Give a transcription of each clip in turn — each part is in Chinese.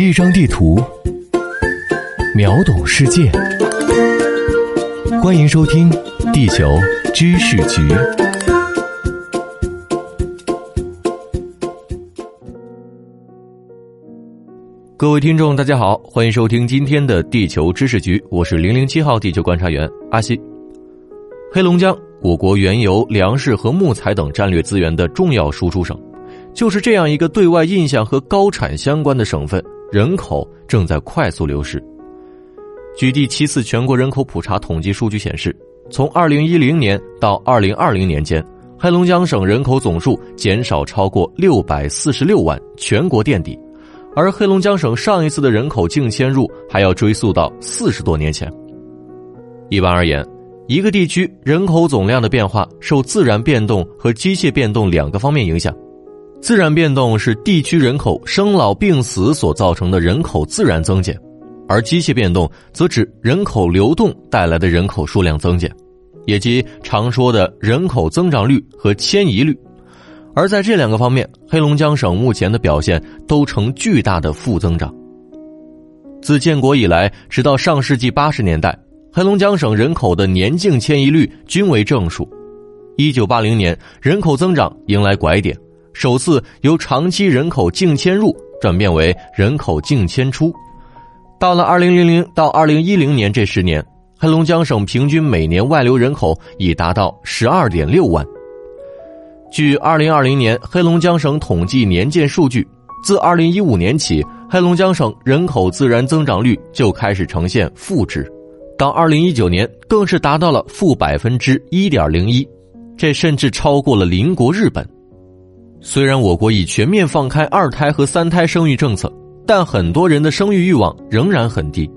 一张地图，秒懂世界。欢迎收听《地球知识局》。各位听众，大家好，欢迎收听今天的《地球知识局》，我是零零七号地球观察员阿西。黑龙江，我国原油、粮食和木材等战略资源的重要输出省。就是这样一个对外印象和高产相关的省份，人口正在快速流失。据第七次全国人口普查统计数据显示，从2010年到2020年间，黑龙江省人口总数减少超过646万，全国垫底。而黑龙江省上一次的人口净迁入还要追溯到四十多年前。一般而言，一个地区人口总量的变化受自然变动和机械变动两个方面影响。自然变动是地区人口生老病死所造成的人口自然增减，而机械变动则指人口流动带来的人口数量增减，也即常说的人口增长率和迁移率。而在这两个方面，黑龙江省目前的表现都呈巨大的负增长。自建国以来，直到上世纪八十年代，黑龙江省人口的年净迁移率均为正数。一九八零年，人口增长迎来拐点。首次由长期人口净迁入转变为人口净迁出，到了二零零零到二零一零年这十年，黑龙江省平均每年外流人口已达到十二点六万。据二零二零年黑龙江省统计年鉴数据，自二零一五年起，黑龙江省人口自然增长率就开始呈现负值，到二零一九年更是达到了负百分之一点零一，这甚至超过了邻国日本。虽然我国已全面放开二胎和三胎生育政策，但很多人的生育欲望仍然很低。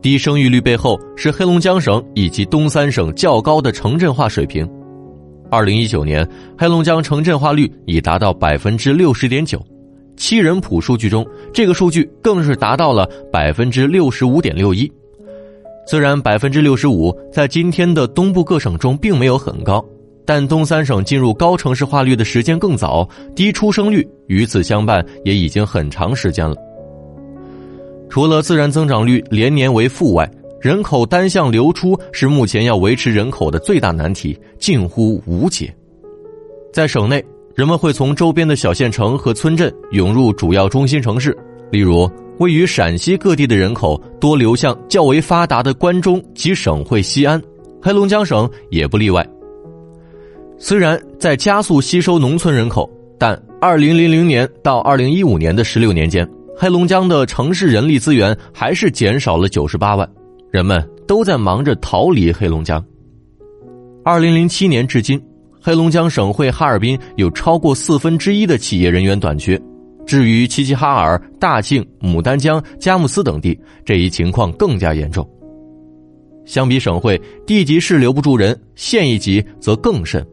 低生育率背后是黑龙江省以及东三省较高的城镇化水平。二零一九年，黑龙江城镇化率已达到百分之六十点九，七人谱数据中，这个数据更是达到了百分之六十五点六一。虽然百分之六十五在今天的东部各省中并没有很高。但东三省进入高城市化率的时间更早，低出生率与此相伴也已经很长时间了。除了自然增长率连年为负外，人口单向流出是目前要维持人口的最大难题，近乎无解。在省内，人们会从周边的小县城和村镇涌入主要中心城市，例如位于陕西各地的人口多流向较为发达的关中及省会西安，黑龙江省也不例外。虽然在加速吸收农村人口，但二零零零年到二零一五年的十六年间，黑龙江的城市人力资源还是减少了九十八万，人们都在忙着逃离黑龙江。二零零七年至今，黑龙江省会哈尔滨有超过四分之一的企业人员短缺，至于齐齐哈尔、大庆、牡丹江、佳木斯等地，这一情况更加严重。相比省会，地级市留不住人，县一级则更甚。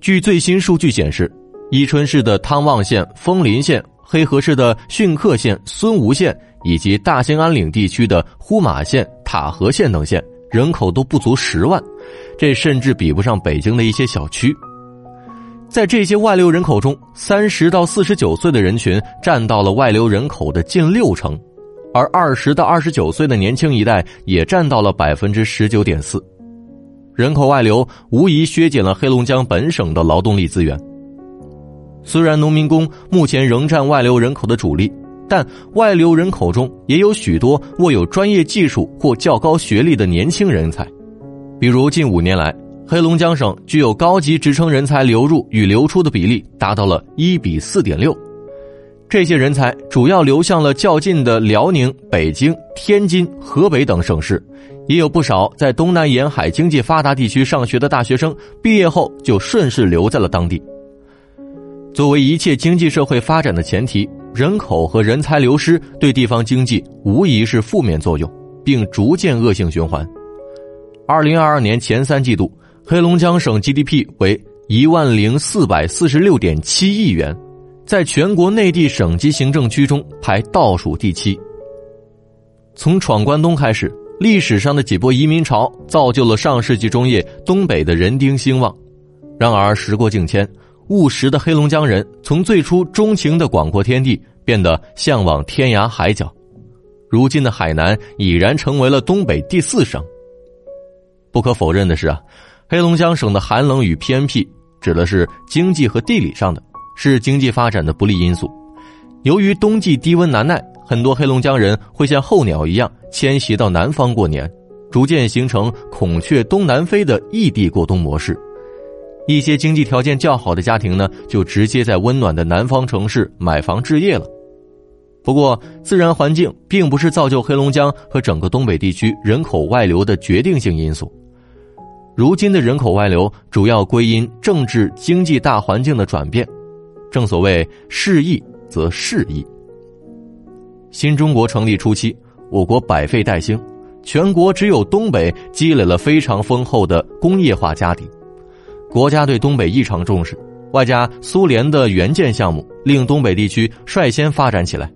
据最新数据显示，伊春市的汤旺县、枫林县、黑河市的逊克县、孙吴县以及大兴安岭地区的呼玛县、塔河县等县人口都不足十万，这甚至比不上北京的一些小区。在这些外流人口中，三十到四十九岁的人群占到了外流人口的近六成，而二十到二十九岁的年轻一代也占到了百分之十九点四。人口外流无疑削减了黑龙江本省的劳动力资源。虽然农民工目前仍占外流人口的主力，但外流人口中也有许多握有专业技术或较高学历的年轻人才。比如，近五年来，黑龙江省具有高级职称人才流入与流出的比例达到了一比四点六。这些人才主要流向了较近的辽宁、北京、天津、河北等省市。也有不少在东南沿海经济发达地区上学的大学生，毕业后就顺势留在了当地。作为一切经济社会发展的前提，人口和人才流失对地方经济无疑是负面作用，并逐渐恶性循环。二零二二年前三季度，黑龙江省 GDP 为一万零四百四十六点七亿元，在全国内地省级行政区中排倒数第七。从闯关东开始。历史上的几波移民潮造就了上世纪中叶东北的人丁兴旺，然而时过境迁，务实的黑龙江人从最初钟情的广阔天地变得向往天涯海角。如今的海南已然成为了东北第四省。不可否认的是啊，黑龙江省的寒冷与偏僻，指的是经济和地理上的，是经济发展的不利因素。由于冬季低温难耐，很多黑龙江人会像候鸟一样迁徙到南方过年，逐渐形成孔雀东南飞的异地过冬模式。一些经济条件较好的家庭呢，就直接在温暖的南方城市买房置业了。不过，自然环境并不是造就黑龙江和整个东北地区人口外流的决定性因素。如今的人口外流主要归因政治经济大环境的转变。正所谓“适易则适易”。新中国成立初期，我国百废待兴，全国只有东北积累了非常丰厚的工业化家底。国家对东北异常重视，外加苏联的援建项目，令东北地区率先发展起来。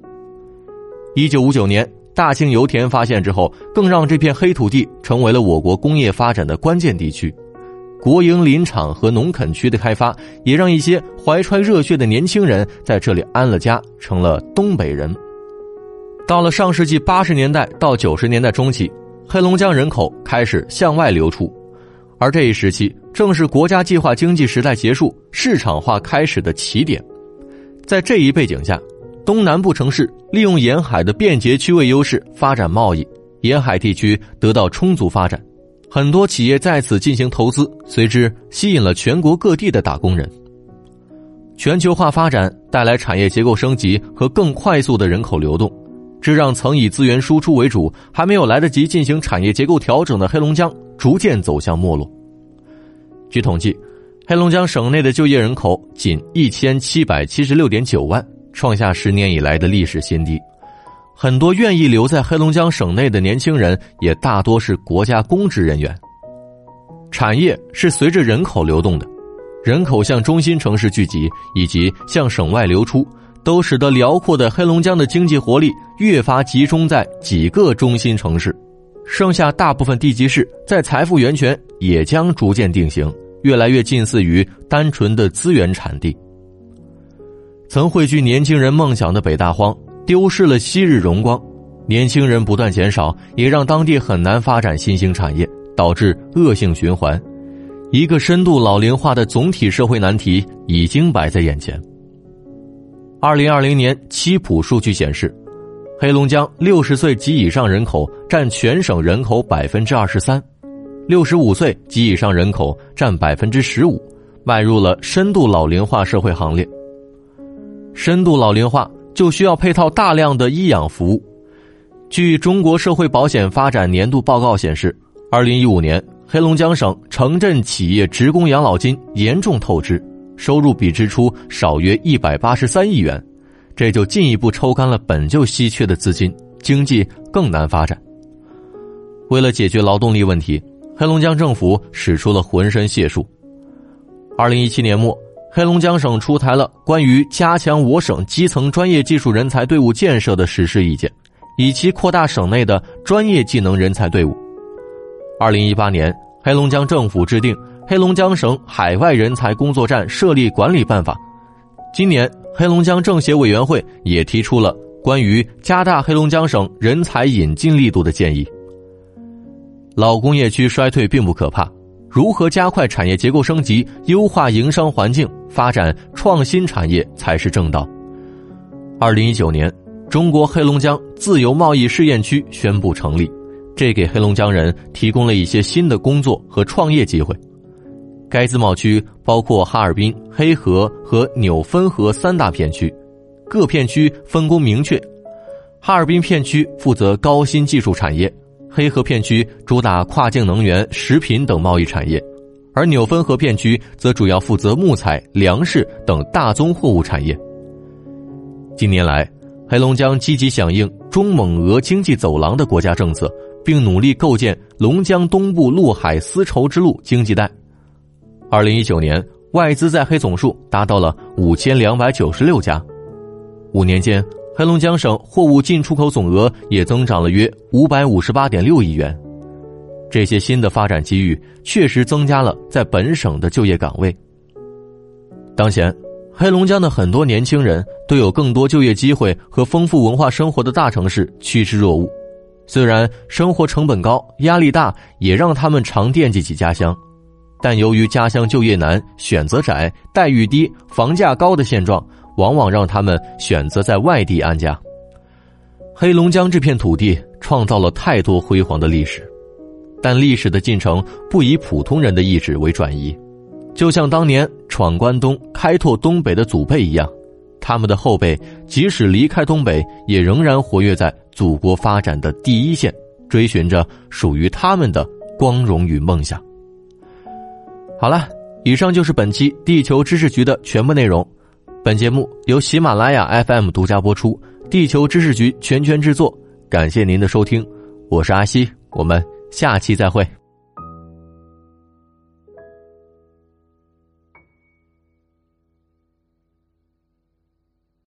一九五九年，大庆油田发现之后，更让这片黑土地成为了我国工业发展的关键地区。国营林场和农垦区的开发，也让一些怀揣热血的年轻人在这里安了家，成了东北人。到了上世纪八十年代到九十年代中期，黑龙江人口开始向外流出，而这一时期正是国家计划经济时代结束、市场化开始的起点。在这一背景下，东南部城市利用沿海的便捷区位优势发展贸易，沿海地区得到充足发展，很多企业在此进行投资，随之吸引了全国各地的打工人。全球化发展带来产业结构升级和更快速的人口流动，这让曾以资源输出为主、还没有来得及进行产业结构调整的黑龙江逐渐走向没落。据统计，黑龙江省内的就业人口仅一千七百七十六点九万。创下十年以来的历史新低，很多愿意留在黑龙江省内的年轻人也大多是国家公职人员。产业是随着人口流动的，人口向中心城市聚集以及向省外流出，都使得辽阔的黑龙江的经济活力越发集中在几个中心城市，剩下大部分地级市在财富源泉也将逐渐定型，越来越近似于单纯的资源产地。曾汇聚年轻人梦想的北大荒丢失了昔日荣光，年轻人不断减少，也让当地很难发展新兴产业，导致恶性循环。一个深度老龄化的总体社会难题已经摆在眼前。二零二零年七普数据显示，黑龙江六十岁及以上人口占全省人口百分之二十三，六十五岁及以上人口占百分之十五，迈入了深度老龄化社会行列。深度老龄化就需要配套大量的医养服务。据中国社会保险发展年度报告显示，二零一五年黑龙江省城镇企业职工养老金严重透支，收入比支出少约一百八十三亿元，这就进一步抽干了本就稀缺的资金，经济更难发展。为了解决劳动力问题，黑龙江政府使出了浑身解数。二零一七年末。黑龙江省出台了关于加强我省基层专业技术人才队伍建设的实施意见，以期扩大省内的专业技能人才队伍。二零一八年，黑龙江政府制定《黑龙江省海外人才工作站设立管理办法》。今年，黑龙江政协委员会也提出了关于加大黑龙江省人才引进力度的建议。老工业区衰退并不可怕。如何加快产业结构升级、优化营商环境、发展创新产业才是正道。二零一九年，中国黑龙江自由贸易试验区宣布成立，这给黑龙江人提供了一些新的工作和创业机会。该自贸区包括哈尔滨、黑河和纽芬河三大片区，各片区分工明确。哈尔滨片区负责高新技术产业。黑河片区主打跨境能源、食品等贸易产业，而纽芬河片区则主要负责木材、粮食等大宗货物产业。近年来，黑龙江积极响应中蒙俄经济走廊的国家政策，并努力构建龙江东部陆海丝绸之路经济带。二零一九年，外资在黑总数达到了五千两百九十六家，五年间。黑龙江省货物进出口总额也增长了约五百五十八点六亿元，这些新的发展机遇确实增加了在本省的就业岗位。当前，黑龙江的很多年轻人都有更多就业机会和丰富文化生活的大城市趋之若鹜。虽然生活成本高、压力大，也让他们常惦记起家乡，但由于家乡就业难、选择窄、待遇低、房价高的现状，往往让他们选择在外地安家。黑龙江这片土地创造了太多辉煌的历史，但历史的进程不以普通人的意志为转移。就像当年闯关东、开拓东北的祖辈一样，他们的后辈即使离开东北，也仍然活跃在祖国发展的第一线，追寻着属于他们的光荣与梦想。好了，以上就是本期地球知识局的全部内容。本节目由喜马拉雅 FM 独家播出，地球知识局全权制作。感谢您的收听，我是阿西，我们下期再会。